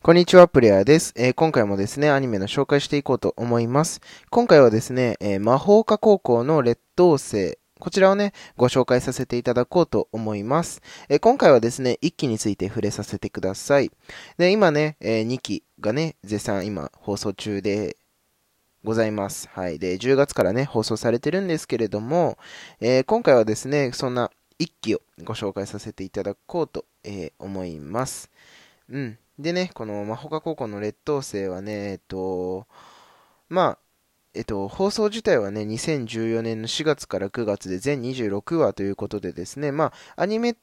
こんにちは、プレイヤーです、えー今回もですね、アニメの紹介していこうと思います。今回はですね、えー魔法科高校の劣等生、こちらをね、ご紹介させていただこうと思います。えー今回はですね、1期について触れさせてください。で、今ね、え2期がね、絶賛今放送中でございます。はい。で、10月からね、放送されてるんですけれども、え今回はですね、そんな1期をご紹介させていただこうと、え思います。うん。でね、この魔法科高校の劣等生はね、えっと、まあ、えっと、放送自体はね、2014年の4月から9月で全26話ということでですね、まあ、アニメ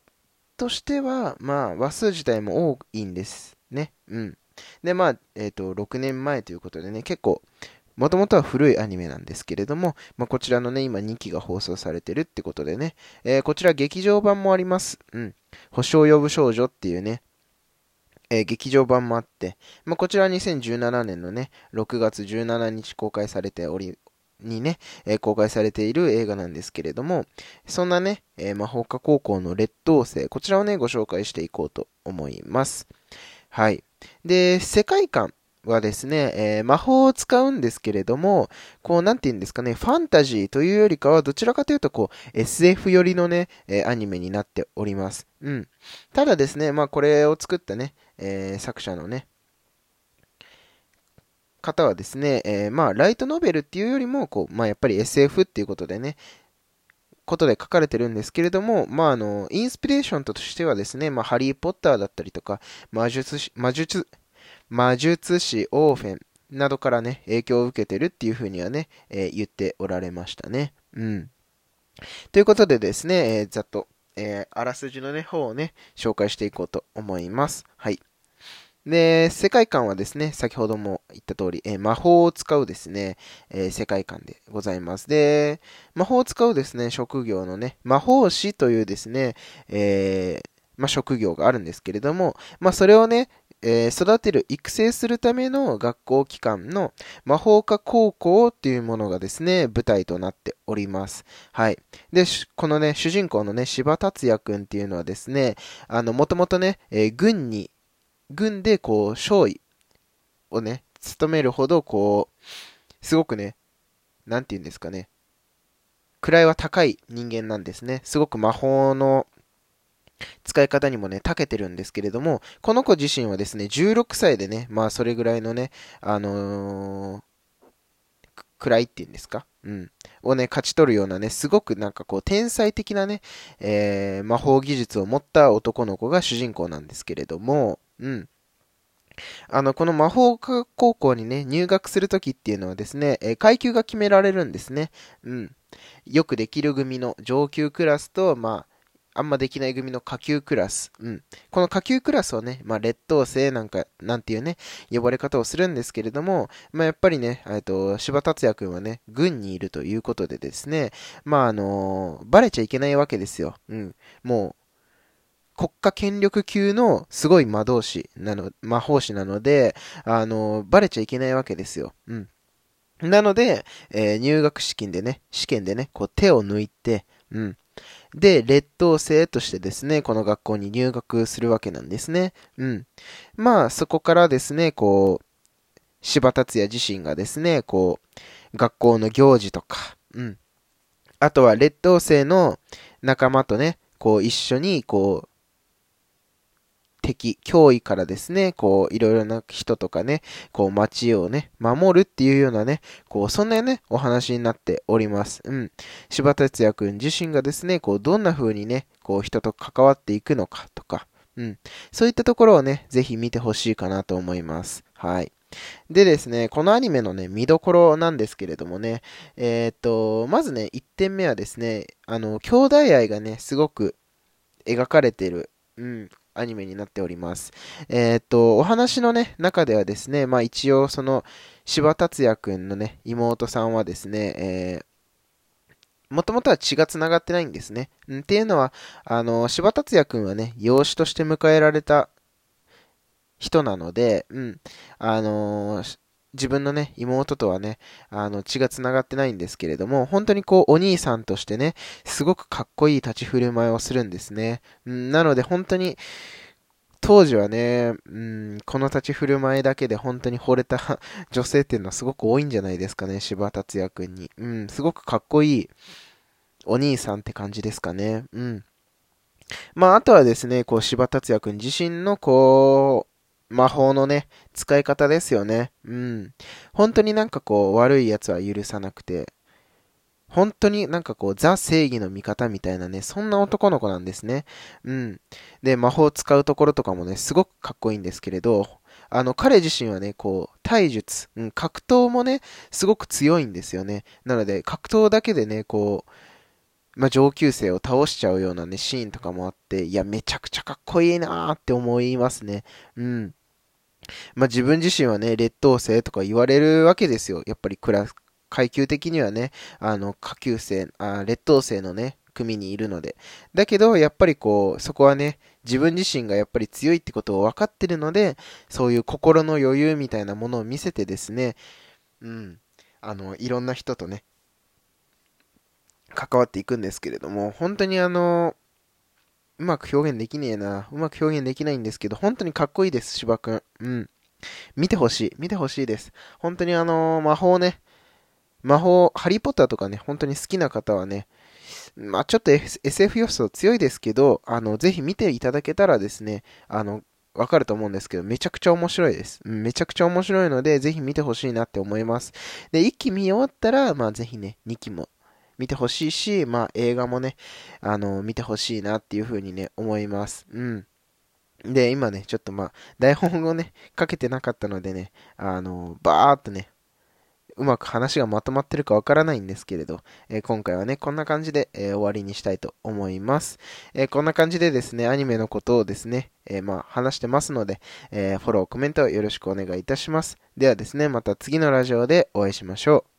としては、まあ、話数自体も多いんですね。うん。で、まあ、えっと、6年前ということでね、結構、もともとは古いアニメなんですけれども、まあ、こちらのね、今2期が放送されてるってことでね、えーこちら劇場版もあります。うん。星を呼ぶ少女っていうね、えー劇場版もあって、まあ、こちら2017年のね、6月17日公開されており、にね、えー公開されている映画なんですけれども、そんなね、えー魔法科高校の劣等生、こちらをね、ご紹介していこうと思います。はい。で、世界観はですね、えー魔法を使うんですけれども、こう、なんて言うんですかね、ファンタジーというよりかは、どちらかというと、こう、SF 寄りのね、えーアニメになっております。うん。ただですね、まあ、これを作ったね、えー作者のね、方はですね、えーまあ、ライトノベルっていうよりも、こう、まあ、やっぱり SF っていうことでね、ことで書かれてるんですけれども、まあ、あの、インスピレーションとしてはですね、まあ、ハリー・ポッターだったりとか、魔術師、魔術、魔術師オーフェンなどからね、影響を受けてるっていうふうにはね、えー言っておられましたね。うん。ということでですね、えーざっと、えーあらすじのね、方をね、紹介していこうと思います。はい。で、世界観はですね、先ほども言った通り、えー魔法を使うですね、えー世界観でございます。で、魔法を使うですね、職業のね、魔法師というですね、えーまあ、職業があるんですけれども、まあ、それをね、えー育てる、育成するための学校機関の魔法科高校っていうものがですね、舞台となっております。はい。で、このね、主人公のね、柴達也くんっていうのはですね、あの、もともとね、えー軍に、軍でこう、少尉をね、務めるほど、こう、すごくね、なんて言うんですかね、位は高い人間なんですね。すごく魔法の使い方にもね、長けてるんですけれども、この子自身はですね、16歳でね、まあそれぐらいのね、あのーく位っていうんですか？うん。をね、勝ち取るようなね、すごくなんかこう、天才的なね、えー魔法技術を持った男の子が主人公なんですけれども、うん。あの、この魔法科学高校にね、入学するときっていうのはですね、えー階級が決められるんですね。うん。よくできる組の上級クラスと、まあ、あんまできない組の下級クラス。うん。この下級クラスをね、まあ、劣等生なんか、なんていうね、呼ばれ方をするんですけれども、まあ、やっぱりね、えっと、柴達也くんはね、軍にいるということでですね、まあ、あのバレちゃいけないわけですよ。うん。もう、国家権力級のすごい魔導士なの、魔法師なので、あのバレちゃいけないわけですよ。うん。なので、えー入学試験でね、試験でね、こう手を抜いて、うん。で、劣等生としてですね、この学校に入学するわけなんですね。うん。まあ、そこからですね、こう、柴達也自身がですね、こう、学校の行事とか、うん。あとは劣等生の仲間とね、こう一緒に、こう、敵、脅威からですね、こう、いろいろな人とかね、こう、街をね、守るっていうようなね、こう、そんなね、お話になっております。うん。柴達也くん自身がですね、こう、どんな風にね、こう、人と関わっていくのかとか、うん。そういったところをね、ぜひ見てほしいかなと思います。はい。でですね、このアニメのね、見どころなんですけれどもね、えーっと、まずね、1点目はですね、あの、兄弟愛がね、すごく描かれてる、うん、アニメになっております。えーっと、お話のね、中ではですね、まあ一応その、柴達也くんのね、妹さんはですね、えー、もともとは血が繋がってないんですね。っていうのは、あの、柴達也くんはね、養子として迎えられた人なので、うん、あのー自分のね、妹とはね、あの、血が繋がってないんですけれども、本当にこう、お兄さんとしてね、すごくかっこいい立ち振る舞いをするんですね。なので、本当に、当時はね、うん、この立ち振る舞いだけで本当に惚れた女性っていうのはすごく多いんじゃないですかね、柴達也くんに。うん、すごくかっこいいお兄さんって感じですかね。うん。まあ、あとはですね、こう、柴達也くん自身の、こう、魔法のね、使い方ですよね。うん。本当になんかこう、悪い奴は許さなくて、本当になんかこう、ザ正義の味方みたいなね、そんな男の子なんですね。うん。で、魔法を使うところとかもね、すごくかっこいいんですけれど、あの、彼自身はね、こう、体術、うん、格闘もね、すごく強いんですよね。なので、格闘だけでね、こう、まあ、上級生を倒しちゃうようなね、シーンとかもあって、いや、めちゃくちゃかっこいいなーって思いますね。うん。まあ、自分自身はね、劣等生とか言われるわけですよ。やっぱりクラス階級的にはね、あの、下級生、あ劣等生のね、組にいるので。だけど、やっぱりこう、そこはね、自分自身がやっぱり強いってことを分かってるので、そういう心の余裕みたいなものを見せてですね、うん、あの、いろんな人とね、関わっていくんですけれども、本当にあの、うまく表現できねえな。うまく表現できないんですけど、本当にかっこいいです、芝くん。うん。見てほしい。見てほしいです。本当にあの魔法ね、魔法、ハリーポッターとかね、本当に好きな方はね、まあちょっと SF 要素強いですけど、あの、ぜひ見ていただけたらですね、あの、わかると思うんですけど、めちゃくちゃ面白いです。めちゃくちゃ面白いので、ぜひ見てほしいなって思います。で、1期見終わったら、まあぜひね、2期も見てほしいし、まあ映画もね、あの、見てほしいなっていう風にね、思います。うん。で、今ね、ちょっとまあ、台本をね、かけてなかったのでね、あの、バーっとね、うまく話がまとまってるかわからないんですけれど、えー、今回はね、こんな感じで、えー、終わりにしたいと思います。えー、こんな感じでですね、アニメのことをですね、えまあ、話してますので、えフォロー、コメントよろしくお願いいたします。ではですね、また次のラジオでお会いしましょう。